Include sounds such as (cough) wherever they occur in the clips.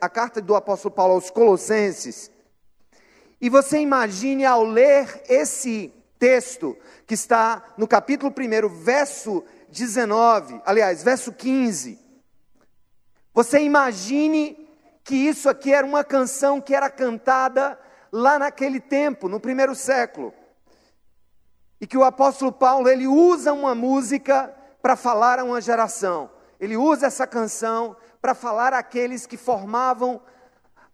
a carta do apóstolo Paulo aos Colossenses, e você imagine ao ler esse texto, que está no capítulo 1, verso 19, aliás, verso 15. Você imagine que isso aqui era uma canção que era cantada lá naquele tempo, no primeiro século. E que o apóstolo Paulo, ele usa uma música para falar a uma geração. Ele usa essa canção para falar àqueles que formavam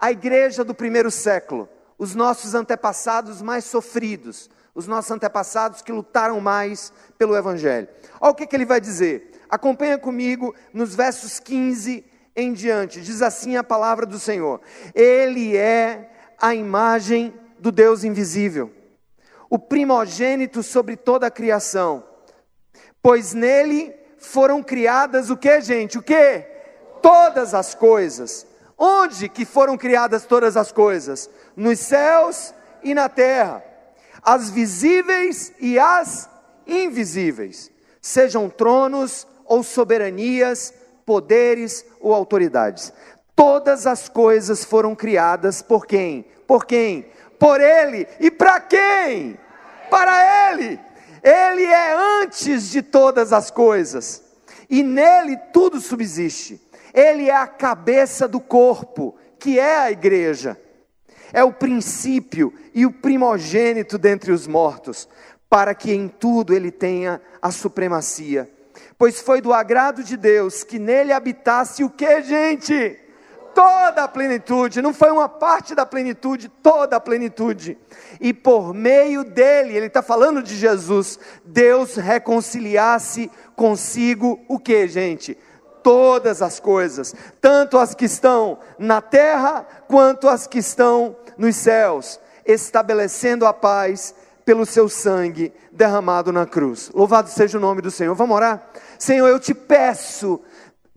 a igreja do primeiro século, os nossos antepassados mais sofridos, os nossos antepassados que lutaram mais pelo Evangelho. Olha o que, que ele vai dizer. Acompanha comigo nos versos 15 em diante. Diz assim a palavra do Senhor: Ele é a imagem do Deus invisível, o primogênito sobre toda a criação, pois nele foram criadas o que, gente? O que? Todas as coisas. Onde que foram criadas todas as coisas? Nos céus e na terra, as visíveis e as invisíveis, sejam tronos ou soberanias, poderes ou autoridades. Todas as coisas foram criadas por quem? Por quem? Por Ele. E para quem? Para Ele. Ele é antes de todas as coisas. E nele tudo subsiste. Ele é a cabeça do corpo, que é a igreja. É o princípio e o primogênito dentre os mortos, para que em tudo ele tenha a supremacia. Pois foi do agrado de Deus que nele habitasse o que, gente? Toda a plenitude, não foi uma parte da plenitude, toda a plenitude. E por meio dele, ele está falando de Jesus, Deus reconciliasse consigo o que, gente? Todas as coisas, tanto as que estão na terra quanto as que estão nos céus, estabelecendo a paz pelo seu sangue derramado na cruz. Louvado seja o nome do Senhor. Vamos orar? Senhor, eu te peço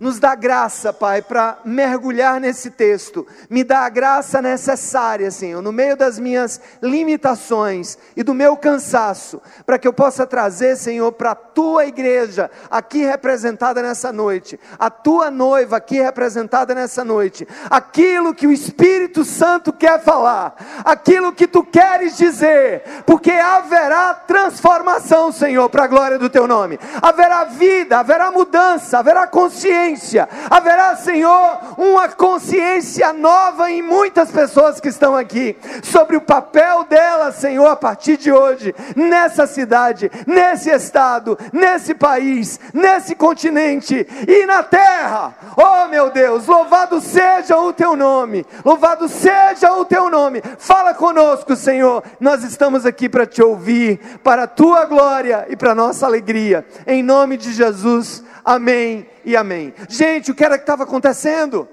nos dá graça, Pai, para mergulhar nesse texto. Me dá a graça necessária, Senhor, no meio das minhas limitações e do meu cansaço, para que eu possa trazer, Senhor, para a tua igreja, aqui representada nessa noite, a tua noiva aqui representada nessa noite, aquilo que o Espírito Santo quer falar, aquilo que tu queres dizer, porque haverá transformação, Senhor, para a glória do teu nome. Haverá vida, haverá mudança, haverá consciência consciência. Haverá, Senhor, uma consciência nova em muitas pessoas que estão aqui sobre o papel delas, Senhor, a partir de hoje, nessa cidade, nesse estado, nesse país, nesse continente e na terra. Oh, meu Deus, louvado seja o teu nome. Louvado seja o teu nome. Fala conosco, Senhor. Nós estamos aqui para te ouvir, para a tua glória e para a nossa alegria. Em nome de Jesus. Amém e amém. Gente, o que era que estava acontecendo?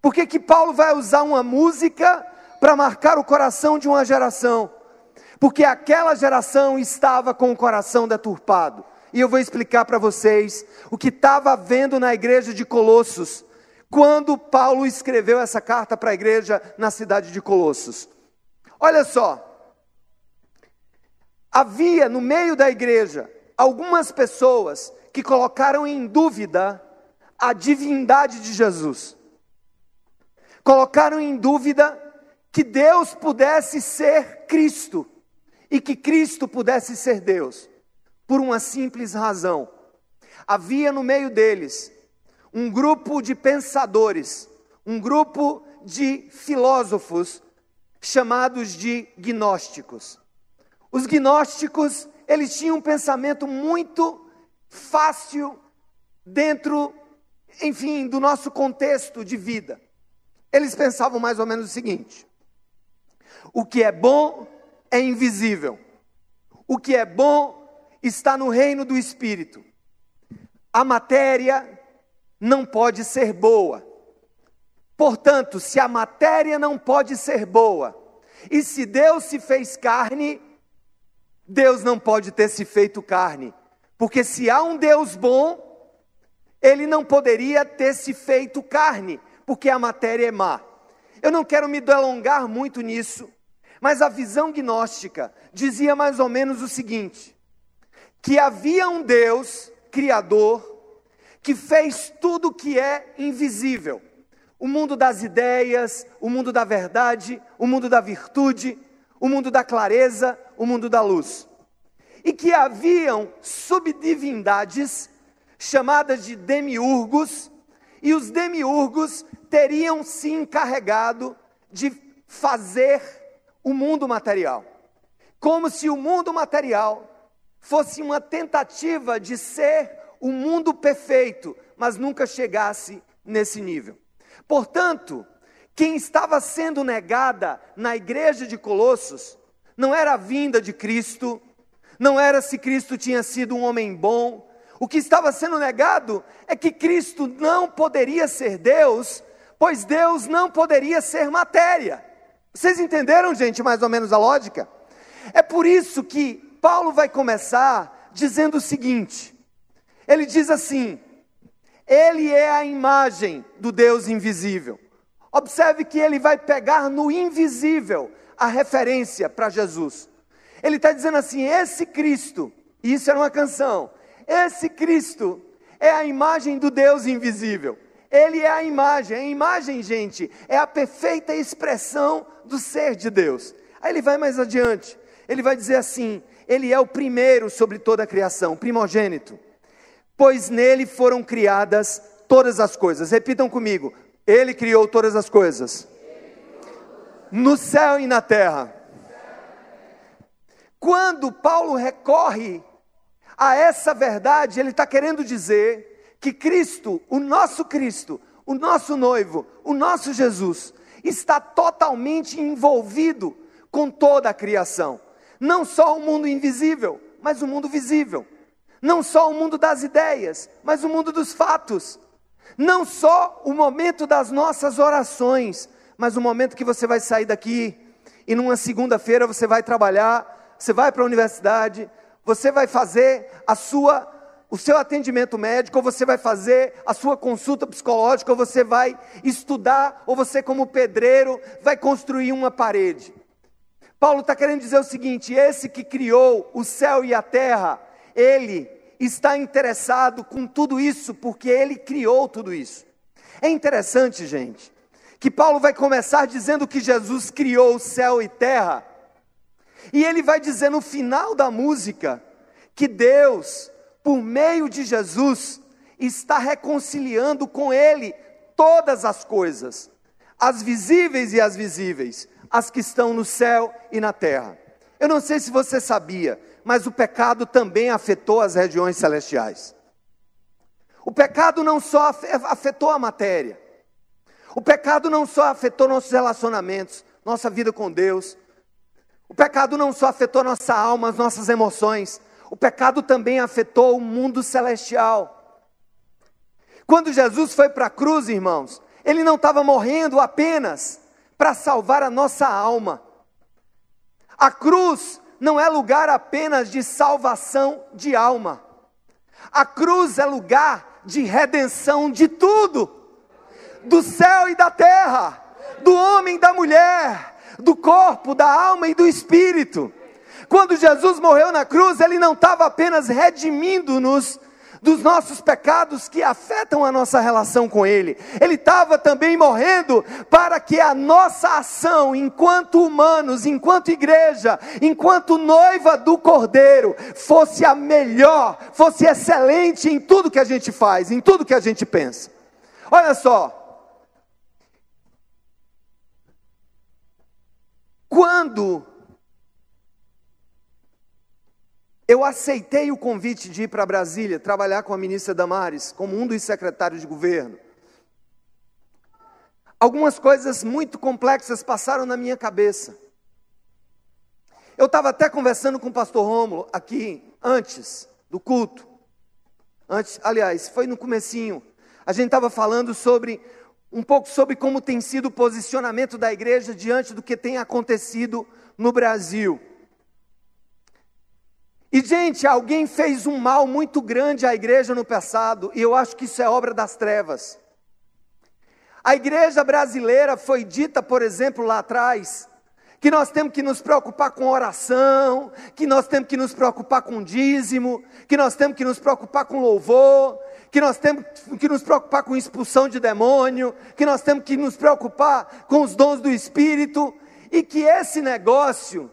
Por que, que Paulo vai usar uma música para marcar o coração de uma geração? Porque aquela geração estava com o coração deturpado. E eu vou explicar para vocês o que estava havendo na igreja de Colossos, quando Paulo escreveu essa carta para a igreja na cidade de Colossos. Olha só, havia no meio da igreja algumas pessoas que colocaram em dúvida a divindade de Jesus. Colocaram em dúvida que Deus pudesse ser Cristo e que Cristo pudesse ser Deus, por uma simples razão. Havia no meio deles um grupo de pensadores, um grupo de filósofos chamados de gnósticos. Os gnósticos, eles tinham um pensamento muito fácil dentro, enfim, do nosso contexto de vida. Eles pensavam mais ou menos o seguinte: o que é bom é invisível, o que é bom está no reino do espírito. A matéria não pode ser boa. Portanto, se a matéria não pode ser boa, e se Deus se fez carne, Deus não pode ter se feito carne. Porque se há um Deus bom, ele não poderia ter se feito carne, porque a matéria é má. Eu não quero me delongar muito nisso, mas a visão gnóstica dizia mais ou menos o seguinte: que havia um Deus criador que fez tudo que é invisível. o mundo das ideias, o mundo da verdade, o mundo da virtude, o mundo da clareza, o mundo da luz. E que haviam subdivindades chamadas de demiurgos, e os demiurgos teriam se encarregado de fazer o mundo material. Como se o mundo material fosse uma tentativa de ser o mundo perfeito, mas nunca chegasse nesse nível. Portanto, quem estava sendo negada na igreja de Colossos não era a vinda de Cristo, não era se Cristo tinha sido um homem bom. O que estava sendo negado é que Cristo não poderia ser Deus, pois Deus não poderia ser matéria. Vocês entenderam, gente, mais ou menos a lógica? É por isso que Paulo vai começar dizendo o seguinte: ele diz assim, ele é a imagem do Deus invisível. Observe que ele vai pegar no invisível a referência para Jesus. Ele está dizendo assim: esse Cristo, isso era uma canção, esse Cristo é a imagem do Deus invisível. Ele é a imagem. A imagem, gente, é a perfeita expressão do ser de Deus. Aí ele vai mais adiante. Ele vai dizer assim: Ele é o primeiro sobre toda a criação, primogênito pois nele foram criadas todas as coisas. Repitam comigo: Ele criou todas as coisas, no céu e na terra. Quando Paulo recorre a essa verdade, ele está querendo dizer que Cristo, o nosso Cristo, o nosso noivo, o nosso Jesus, está totalmente envolvido com toda a criação. Não só o mundo invisível, mas o mundo visível não só o mundo das ideias, mas o mundo dos fatos. Não só o momento das nossas orações, mas o momento que você vai sair daqui e numa segunda-feira você vai trabalhar, você vai para a universidade, você vai fazer a sua o seu atendimento médico, ou você vai fazer a sua consulta psicológica, ou você vai estudar, ou você, como pedreiro, vai construir uma parede. Paulo está querendo dizer o seguinte: esse que criou o céu e a terra, ele está interessado com tudo isso porque ele criou tudo isso. É interessante, gente, que Paulo vai começar dizendo que Jesus criou o céu e terra, e ele vai dizer no final da música que Deus, por meio de Jesus, está reconciliando com ele todas as coisas, as visíveis e as visíveis, as que estão no céu e na terra. Eu não sei se você sabia, mas o pecado também afetou as regiões celestiais. O pecado não só afetou a matéria, o pecado não só afetou nossos relacionamentos, nossa vida com Deus, o pecado não só afetou nossa alma, as nossas emoções, o pecado também afetou o mundo celestial. Quando Jesus foi para a cruz, irmãos, ele não estava morrendo apenas para salvar a nossa alma. A cruz não é lugar apenas de salvação de alma. A cruz é lugar de redenção de tudo, do céu e da terra, do homem e da mulher, do corpo, da alma e do espírito. Quando Jesus morreu na cruz, ele não estava apenas redimindo-nos dos nossos pecados que afetam a nossa relação com Ele. Ele estava também morrendo para que a nossa ação, enquanto humanos, enquanto igreja, enquanto noiva do Cordeiro, fosse a melhor, fosse excelente em tudo que a gente faz, em tudo que a gente pensa. Olha só. Quando Eu aceitei o convite de ir para Brasília trabalhar com a ministra Damares, como um dos secretários de governo. Algumas coisas muito complexas passaram na minha cabeça. Eu estava até conversando com o pastor Rômulo aqui antes do culto. Antes, aliás, foi no comecinho. A gente estava falando sobre um pouco sobre como tem sido o posicionamento da igreja diante do que tem acontecido no Brasil. E, gente, alguém fez um mal muito grande à igreja no passado, e eu acho que isso é obra das trevas. A igreja brasileira foi dita, por exemplo, lá atrás, que nós temos que nos preocupar com oração, que nós temos que nos preocupar com dízimo, que nós temos que nos preocupar com louvor, que nós temos que nos preocupar com expulsão de demônio, que nós temos que nos preocupar com os dons do Espírito, e que esse negócio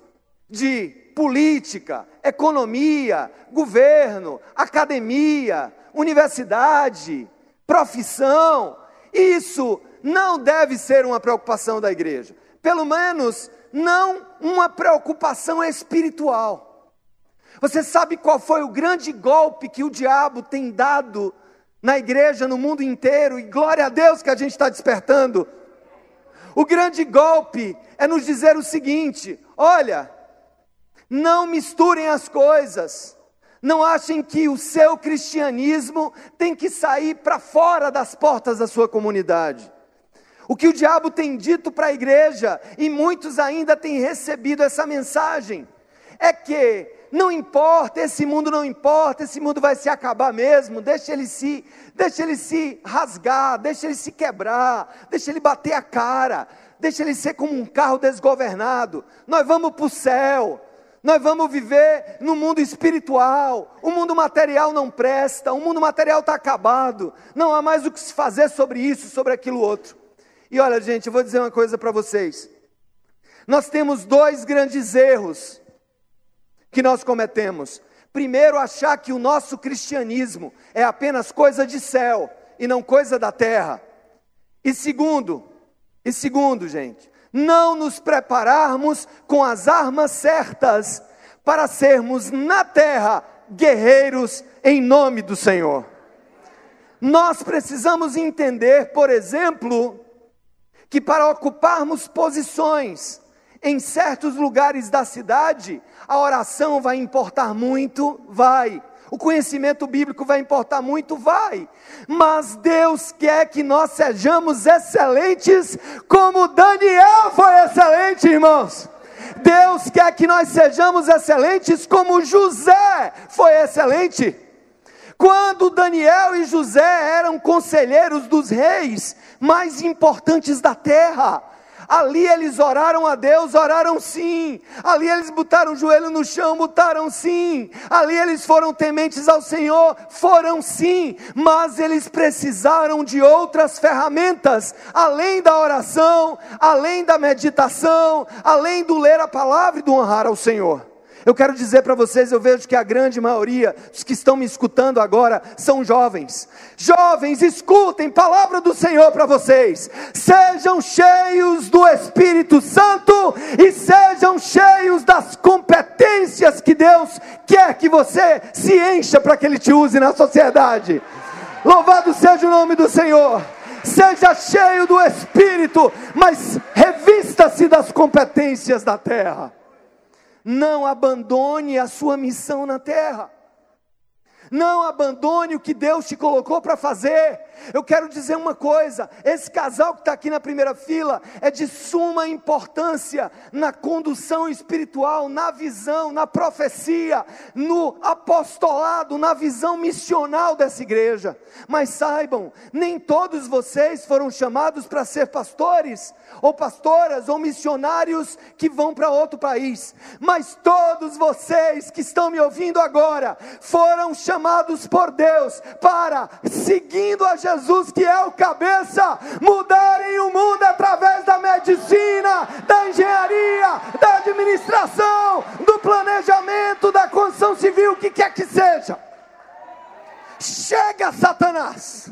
de política, economia, governo, academia, universidade, profissão, isso não deve ser uma preocupação da igreja. Pelo menos não uma preocupação espiritual. Você sabe qual foi o grande golpe que o diabo tem dado na igreja, no mundo inteiro, e glória a Deus que a gente está despertando. O grande golpe é nos dizer o seguinte: olha, não misturem as coisas. Não achem que o seu cristianismo tem que sair para fora das portas da sua comunidade. O que o diabo tem dito para a igreja, e muitos ainda têm recebido essa mensagem, é que não importa, esse mundo não importa, esse mundo vai se acabar mesmo, deixa ele se, deixa ele se rasgar, deixa ele se quebrar, deixa ele bater a cara, deixa ele ser como um carro desgovernado. Nós vamos para o céu, nós vamos viver no mundo espiritual. O mundo material não presta, o mundo material está acabado. Não há mais o que se fazer sobre isso, sobre aquilo outro. E olha, gente, eu vou dizer uma coisa para vocês. Nós temos dois grandes erros que nós cometemos. Primeiro, achar que o nosso cristianismo é apenas coisa de céu e não coisa da terra. E segundo, e segundo, gente, não nos prepararmos com as armas certas para sermos na terra guerreiros em nome do Senhor. Nós precisamos entender, por exemplo, que para ocuparmos posições em certos lugares da cidade, a oração vai importar muito? Vai. O conhecimento bíblico vai importar muito? Vai. Mas Deus quer que nós sejamos excelentes, como Daniel foi excelente, irmãos. Deus quer que nós sejamos excelentes, como José foi excelente. Quando Daniel e José eram conselheiros dos reis mais importantes da terra, Ali eles oraram a Deus, oraram sim. Ali eles botaram o joelho no chão, botaram sim. Ali eles foram tementes ao Senhor, foram sim. Mas eles precisaram de outras ferramentas, além da oração, além da meditação, além do ler a palavra e do honrar ao Senhor. Eu quero dizer para vocês, eu vejo que a grande maioria dos que estão me escutando agora são jovens. Jovens, escutem palavra do Senhor para vocês. Sejam cheios do Espírito Santo e sejam cheios das competências que Deus quer que você se encha para que ele te use na sociedade. Louvado seja o nome do Senhor seja cheio do Espírito, mas revista-se das competências da terra. Não abandone a sua missão na terra. Não abandone o que Deus te colocou para fazer. Eu quero dizer uma coisa: esse casal que está aqui na primeira fila é de suma importância na condução espiritual, na visão, na profecia, no apostolado, na visão missional dessa igreja. Mas saibam, nem todos vocês foram chamados para ser pastores, ou pastoras, ou missionários que vão para outro país. Mas todos vocês que estão me ouvindo agora foram chamados por Deus para, seguindo a Jesus, que é o cabeça, mudarem o mundo através da medicina, da engenharia, da administração, do planejamento, da construção civil, o que quer que seja. Chega, Satanás!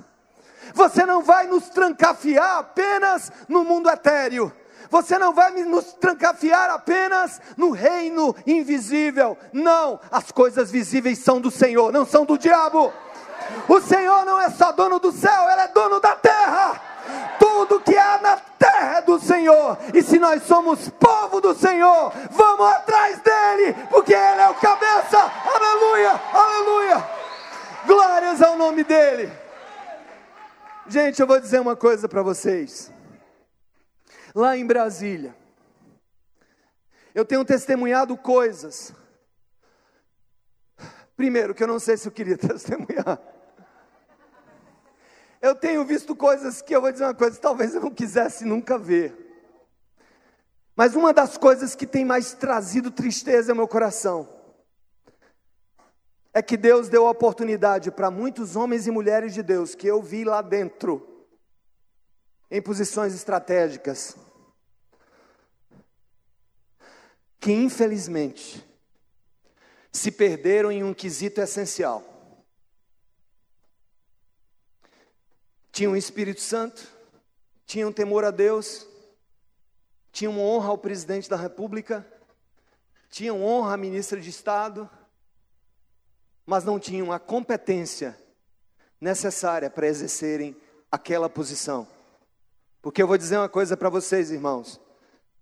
Você não vai nos trancafiar apenas no mundo etéreo você não vai nos trancafiar apenas no reino invisível. Não, as coisas visíveis são do Senhor, não são do diabo. O Senhor não é só dono do céu, Ele é dono da terra. Tudo que há na terra é do Senhor. E se nós somos povo do Senhor, vamos atrás dele, porque Ele é o cabeça. Aleluia, aleluia. Glórias ao nome dele. Gente, eu vou dizer uma coisa para vocês lá em Brasília. Eu tenho testemunhado coisas. Primeiro, que eu não sei se eu queria (laughs) testemunhar. Eu tenho visto coisas que eu vou dizer uma coisa, talvez eu não quisesse nunca ver. Mas uma das coisas que tem mais trazido tristeza ao meu coração é que Deus deu oportunidade para muitos homens e mulheres de Deus que eu vi lá dentro, em posições estratégicas, que infelizmente se perderam em um quesito essencial. Tinham o Espírito Santo, tinham temor a Deus, tinham honra ao presidente da República, tinham honra à ministra de Estado, mas não tinham a competência necessária para exercerem aquela posição. Porque eu vou dizer uma coisa para vocês, irmãos: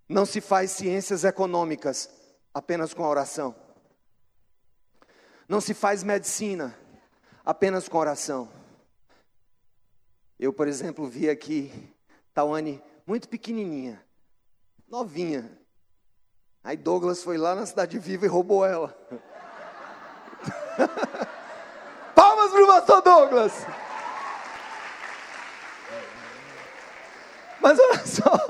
não se faz ciências econômicas apenas com a oração. Não se faz medicina apenas com oração. Eu, por exemplo, vi aqui Tawane muito pequenininha, novinha. Aí Douglas foi lá na Cidade Viva e roubou ela. (laughs) Palmas para o pastor Douglas. Mas olha (laughs) só.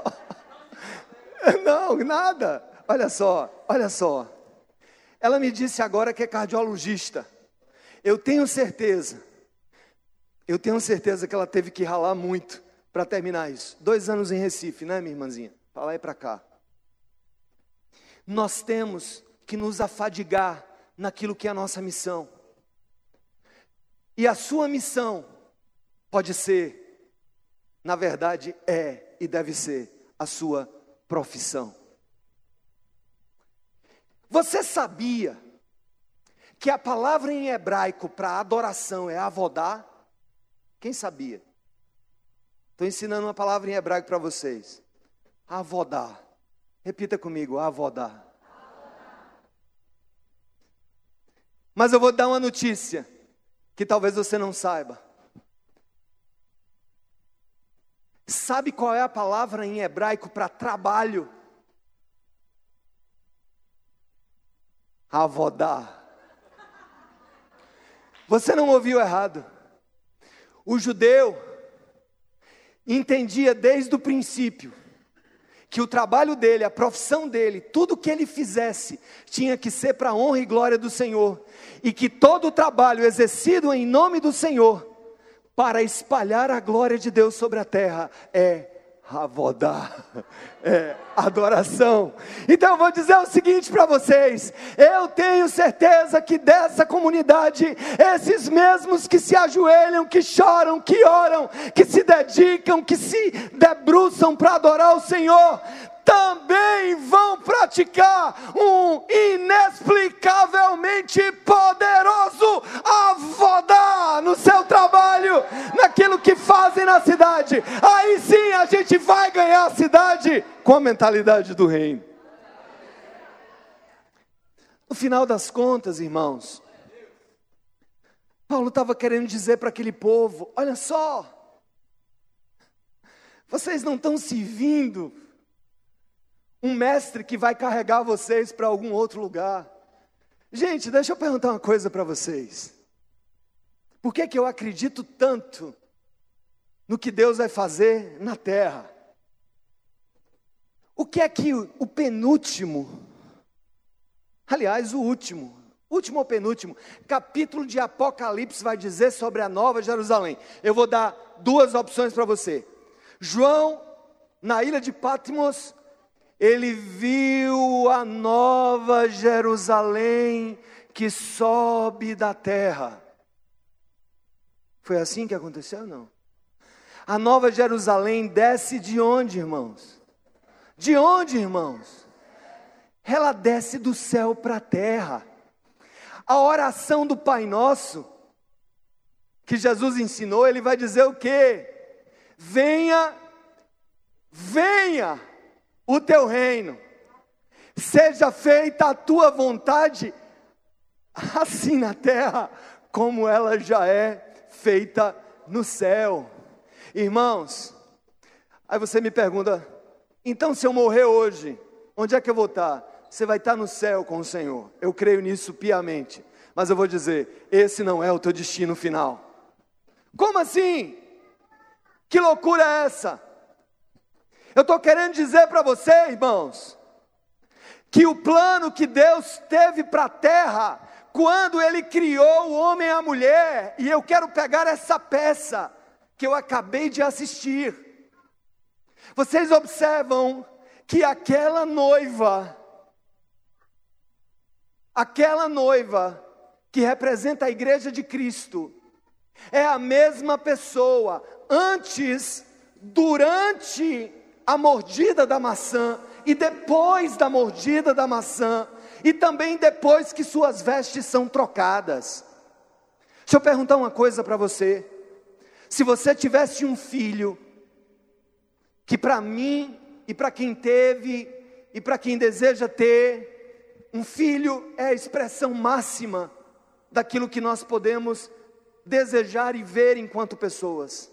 Não, nada. Olha só, olha só. Ela me disse agora que é cardiologista. Eu tenho certeza, eu tenho certeza que ela teve que ralar muito para terminar isso. Dois anos em Recife, né, minha irmãzinha? Para lá e para cá. Nós temos que nos afadigar naquilo que é a nossa missão. E a sua missão pode ser, na verdade, é e deve ser a sua profissão. Você sabia que a palavra em hebraico para adoração é avodar? Quem sabia? Estou ensinando uma palavra em hebraico para vocês. Avodar. Repita comigo, avodar. Mas eu vou dar uma notícia que talvez você não saiba. Sabe qual é a palavra em hebraico para trabalho? Avodar. Você não ouviu errado. O judeu entendia desde o princípio que o trabalho dele, a profissão dele, tudo que ele fizesse, tinha que ser para a honra e glória do Senhor, e que todo o trabalho exercido em nome do Senhor, para espalhar a glória de Deus sobre a terra, é Ravodá, é adoração. Então eu vou dizer o seguinte para vocês: eu tenho certeza que dessa comunidade, esses mesmos que se ajoelham, que choram, que oram, que se dedicam, que se debruçam para adorar o Senhor, também vão praticar um inexplicavelmente mentalidade do reino. No final das contas, irmãos, Paulo estava querendo dizer para aquele povo: olha só, vocês não estão servindo um mestre que vai carregar vocês para algum outro lugar. Gente, deixa eu perguntar uma coisa para vocês. Por que, que eu acredito tanto no que Deus vai fazer na terra? O que é que o penúltimo, aliás, o último, último ou penúltimo, capítulo de Apocalipse vai dizer sobre a nova Jerusalém? Eu vou dar duas opções para você. João, na ilha de Patmos, ele viu a nova Jerusalém que sobe da terra. Foi assim que aconteceu? Não. A nova Jerusalém desce de onde, irmãos? De onde, irmãos? Ela desce do céu para a terra. A oração do Pai Nosso, que Jesus ensinou, ele vai dizer o quê? Venha, venha o teu reino, seja feita a tua vontade, assim na terra, como ela já é feita no céu. Irmãos, aí você me pergunta, então se eu morrer hoje, onde é que eu vou estar? Você vai estar no céu com o Senhor, eu creio nisso piamente, mas eu vou dizer, esse não é o teu destino final. Como assim? Que loucura é essa? Eu estou querendo dizer para você, irmãos, que o plano que Deus teve para a terra quando ele criou o homem e a mulher, e eu quero pegar essa peça que eu acabei de assistir. Vocês observam que aquela noiva, aquela noiva que representa a igreja de Cristo, é a mesma pessoa antes, durante a mordida da maçã e depois da mordida da maçã e também depois que suas vestes são trocadas. Deixa eu perguntar uma coisa para você. Se você tivesse um filho, que para mim e para quem teve e para quem deseja ter, um filho é a expressão máxima daquilo que nós podemos desejar e ver enquanto pessoas.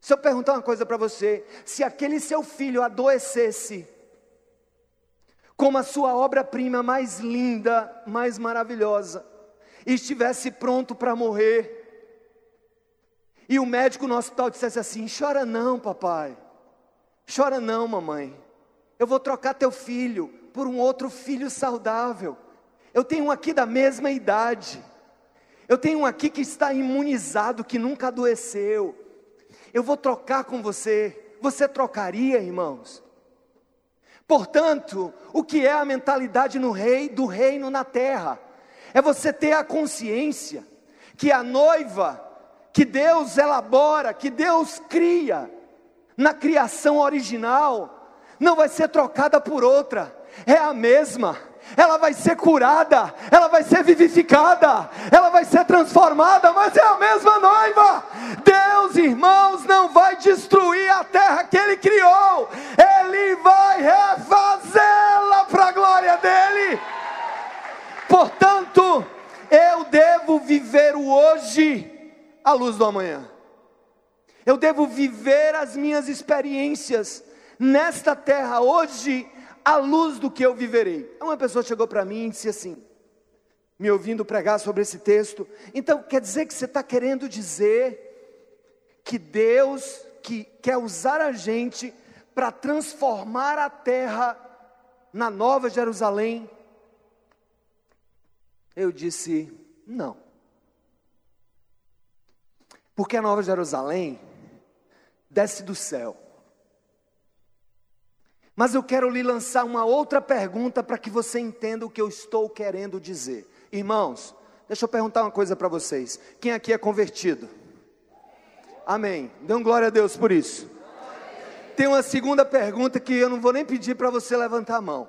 Se eu perguntar uma coisa para você, se aquele seu filho adoecesse, como a sua obra-prima mais linda, mais maravilhosa, e estivesse pronto para morrer, e o médico no hospital dissesse assim: chora não, papai, chora não, mamãe, eu vou trocar teu filho por um outro filho saudável. Eu tenho um aqui da mesma idade, eu tenho um aqui que está imunizado, que nunca adoeceu. Eu vou trocar com você. Você trocaria, irmãos? Portanto, o que é a mentalidade no rei do reino na terra? É você ter a consciência que a noiva que Deus elabora, que Deus cria na criação original, não vai ser trocada por outra, é a mesma ela vai ser curada, ela vai ser vivificada, ela vai ser transformada, mas é a mesma noiva. Deus, irmãos, não vai destruir a terra que Ele criou, Ele vai refazê-la para a glória dEle. Portanto, eu devo viver o hoje à luz do amanhã. Eu devo viver as minhas experiências nesta terra hoje à luz do que eu viverei. Uma pessoa chegou para mim e disse assim, me ouvindo pregar sobre esse texto, então quer dizer que você está querendo dizer que Deus que quer usar a gente para transformar a terra na nova Jerusalém? Eu disse, não. Porque a nova Jerusalém desce do céu. Mas eu quero lhe lançar uma outra pergunta para que você entenda o que eu estou querendo dizer. Irmãos, deixa eu perguntar uma coisa para vocês. Quem aqui é convertido? Amém. Um glória a Deus por isso. Tem uma segunda pergunta que eu não vou nem pedir para você levantar a mão.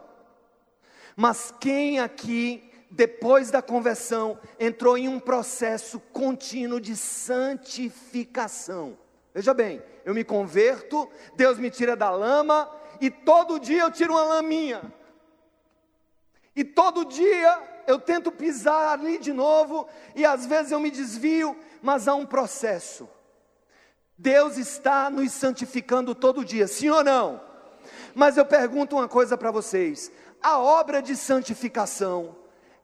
Mas quem aqui, depois da conversão, entrou em um processo contínuo de santificação? Veja bem, eu me converto, Deus me tira da lama, e todo dia eu tiro uma laminha. E todo dia eu tento pisar ali de novo, e às vezes eu me desvio, mas há um processo. Deus está nos santificando todo dia, sim ou não? Mas eu pergunto uma coisa para vocês: a obra de santificação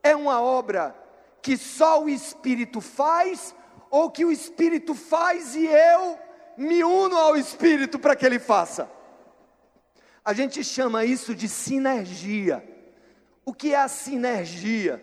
é uma obra que só o Espírito faz, ou que o Espírito faz e eu me uno ao Espírito para que ele faça? A gente chama isso de sinergia. O que é a sinergia?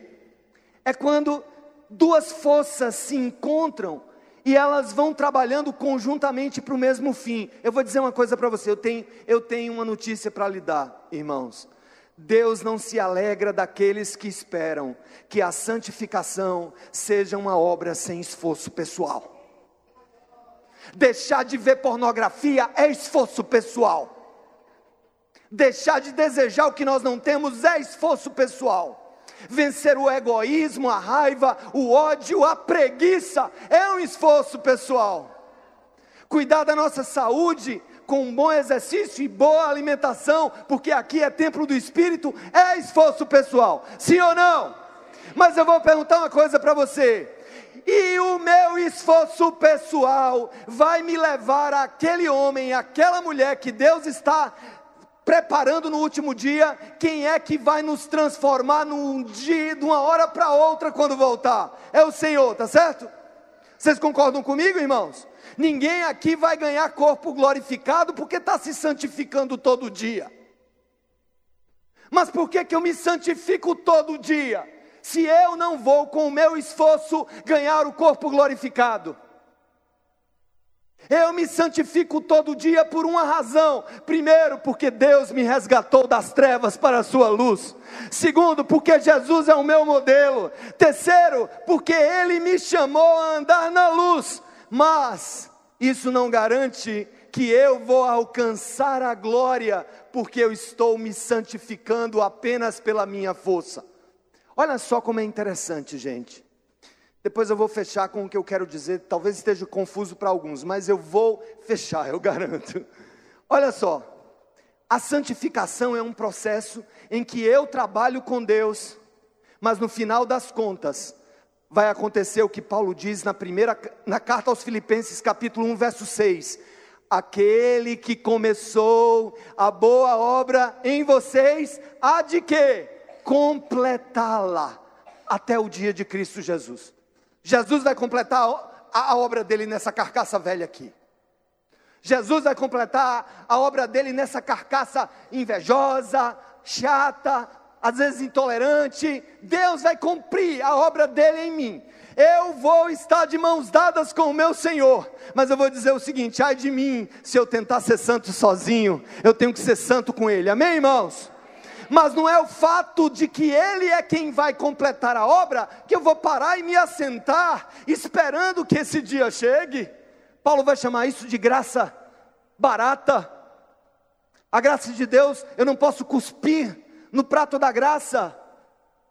É quando duas forças se encontram e elas vão trabalhando conjuntamente para o mesmo fim. Eu vou dizer uma coisa para você, eu tenho, eu tenho uma notícia para lhe dar, irmãos. Deus não se alegra daqueles que esperam que a santificação seja uma obra sem esforço pessoal. Deixar de ver pornografia é esforço pessoal. Deixar de desejar o que nós não temos é esforço pessoal. Vencer o egoísmo, a raiva, o ódio, a preguiça é um esforço pessoal. Cuidar da nossa saúde com um bom exercício e boa alimentação, porque aqui é templo do Espírito, é esforço pessoal. Sim ou não? Mas eu vou perguntar uma coisa para você. E o meu esforço pessoal vai me levar àquele homem, àquela mulher que Deus está preparando no último dia, quem é que vai nos transformar num dia, de uma hora para outra quando voltar? É o Senhor, tá certo? Vocês concordam comigo, irmãos? Ninguém aqui vai ganhar corpo glorificado porque está se santificando todo dia. Mas por que, que eu me santifico todo dia? Se eu não vou com o meu esforço ganhar o corpo glorificado? Eu me santifico todo dia por uma razão. Primeiro, porque Deus me resgatou das trevas para a sua luz. Segundo, porque Jesus é o meu modelo. Terceiro, porque Ele me chamou a andar na luz. Mas isso não garante que eu vou alcançar a glória, porque eu estou me santificando apenas pela minha força. Olha só como é interessante, gente. Depois eu vou fechar com o que eu quero dizer, talvez esteja confuso para alguns, mas eu vou fechar, eu (laughs) garanto. Olha só, a santificação é um processo em que eu trabalho com Deus, mas no final das contas, vai acontecer o que Paulo diz na primeira na carta aos Filipenses, capítulo 1, verso 6. Aquele que começou a boa obra em vocês, há de que completá-la até o dia de Cristo Jesus. Jesus vai completar a, obra dele nessa carcaça velha aqui. Jesus vai completar a obra dele nessa carcaça invejosa, chata, às vezes intolerante. Deus vai cumprir a obra dele em mim. Eu vou estar de mãos dadas com o meu Senhor, mas eu vou dizer o seguinte: ai de mim, se eu tentar ser santo sozinho, eu tenho que ser santo com Ele, amém, irmãos? Mas não é o fato de que Ele é quem vai completar a obra, que eu vou parar e me assentar, esperando que esse dia chegue. Paulo vai chamar isso de graça barata. A graça de Deus, eu não posso cuspir no prato da graça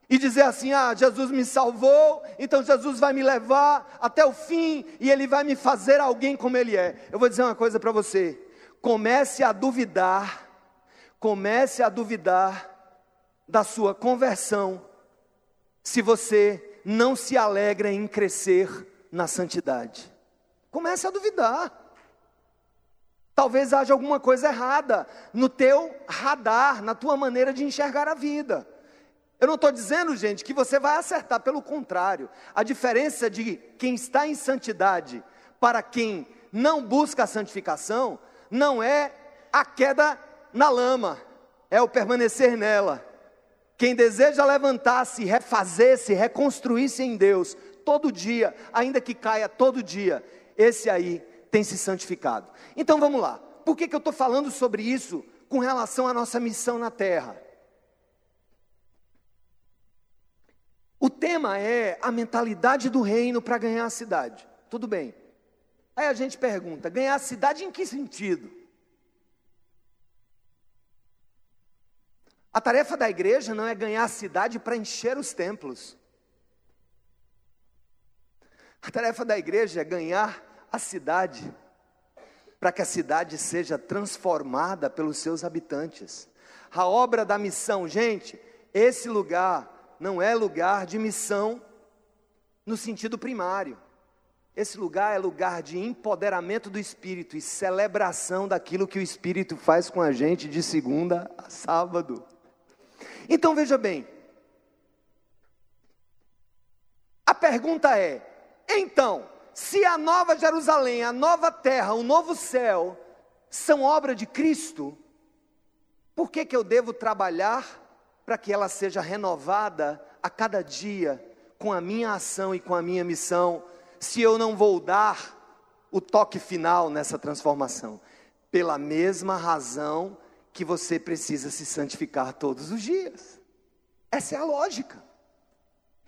e dizer assim: ah, Jesus me salvou, então Jesus vai me levar até o fim e Ele vai me fazer alguém como Ele é. Eu vou dizer uma coisa para você: comece a duvidar comece a duvidar da sua conversão se você não se alegra em crescer na santidade. Comece a duvidar. Talvez haja alguma coisa errada no teu radar, na tua maneira de enxergar a vida. Eu não estou dizendo, gente, que você vai acertar, pelo contrário. A diferença de quem está em santidade para quem não busca a santificação não é a queda na lama, é o permanecer nela. Quem deseja levantar-se, refazer-se, reconstruir-se em Deus, todo dia, ainda que caia todo dia, esse aí tem se santificado. Então vamos lá, por que, que eu estou falando sobre isso com relação à nossa missão na terra? O tema é a mentalidade do reino para ganhar a cidade. Tudo bem. Aí a gente pergunta: ganhar a cidade em que sentido? A tarefa da igreja não é ganhar a cidade para encher os templos. A tarefa da igreja é ganhar a cidade para que a cidade seja transformada pelos seus habitantes. A obra da missão, gente, esse lugar não é lugar de missão no sentido primário. Esse lugar é lugar de empoderamento do Espírito e celebração daquilo que o Espírito faz com a gente de segunda a sábado. Então veja bem. A pergunta é: então, se a nova Jerusalém, a nova terra, o novo céu são obra de Cristo, por que, que eu devo trabalhar para que ela seja renovada a cada dia com a minha ação e com a minha missão, se eu não vou dar o toque final nessa transformação? Pela mesma razão que você precisa se santificar todos os dias. Essa é a lógica.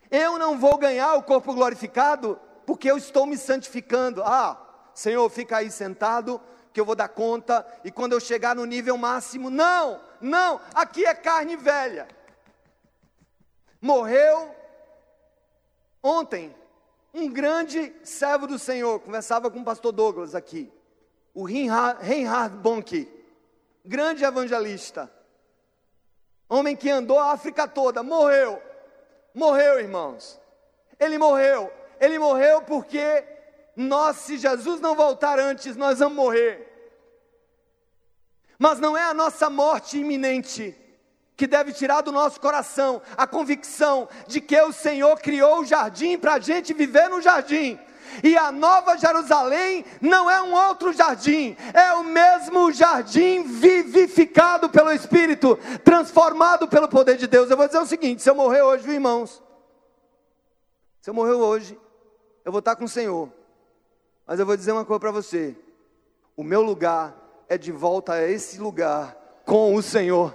Eu não vou ganhar o corpo glorificado porque eu estou me santificando. Ah, Senhor, fica aí sentado que eu vou dar conta e quando eu chegar no nível máximo, não, não, aqui é carne velha. Morreu ontem um grande servo do Senhor, conversava com o pastor Douglas aqui, o Reinhard Bonke grande evangelista, homem que andou a África toda, morreu. Morreu, irmãos. Ele morreu. Ele morreu porque nós, se Jesus não voltar antes, nós vamos morrer. Mas não é a nossa morte iminente que deve tirar do nosso coração a convicção de que o Senhor criou o jardim para a gente viver no jardim. E a nova Jerusalém não é um outro jardim, é o mesmo jardim vivificado pelo Espírito, transformado pelo poder de Deus. Eu vou dizer o seguinte: se eu morrer hoje, irmãos, Se eu morrer hoje, eu vou estar com o Senhor. Mas eu vou dizer uma coisa para você: o meu lugar é de volta a esse lugar com o Senhor.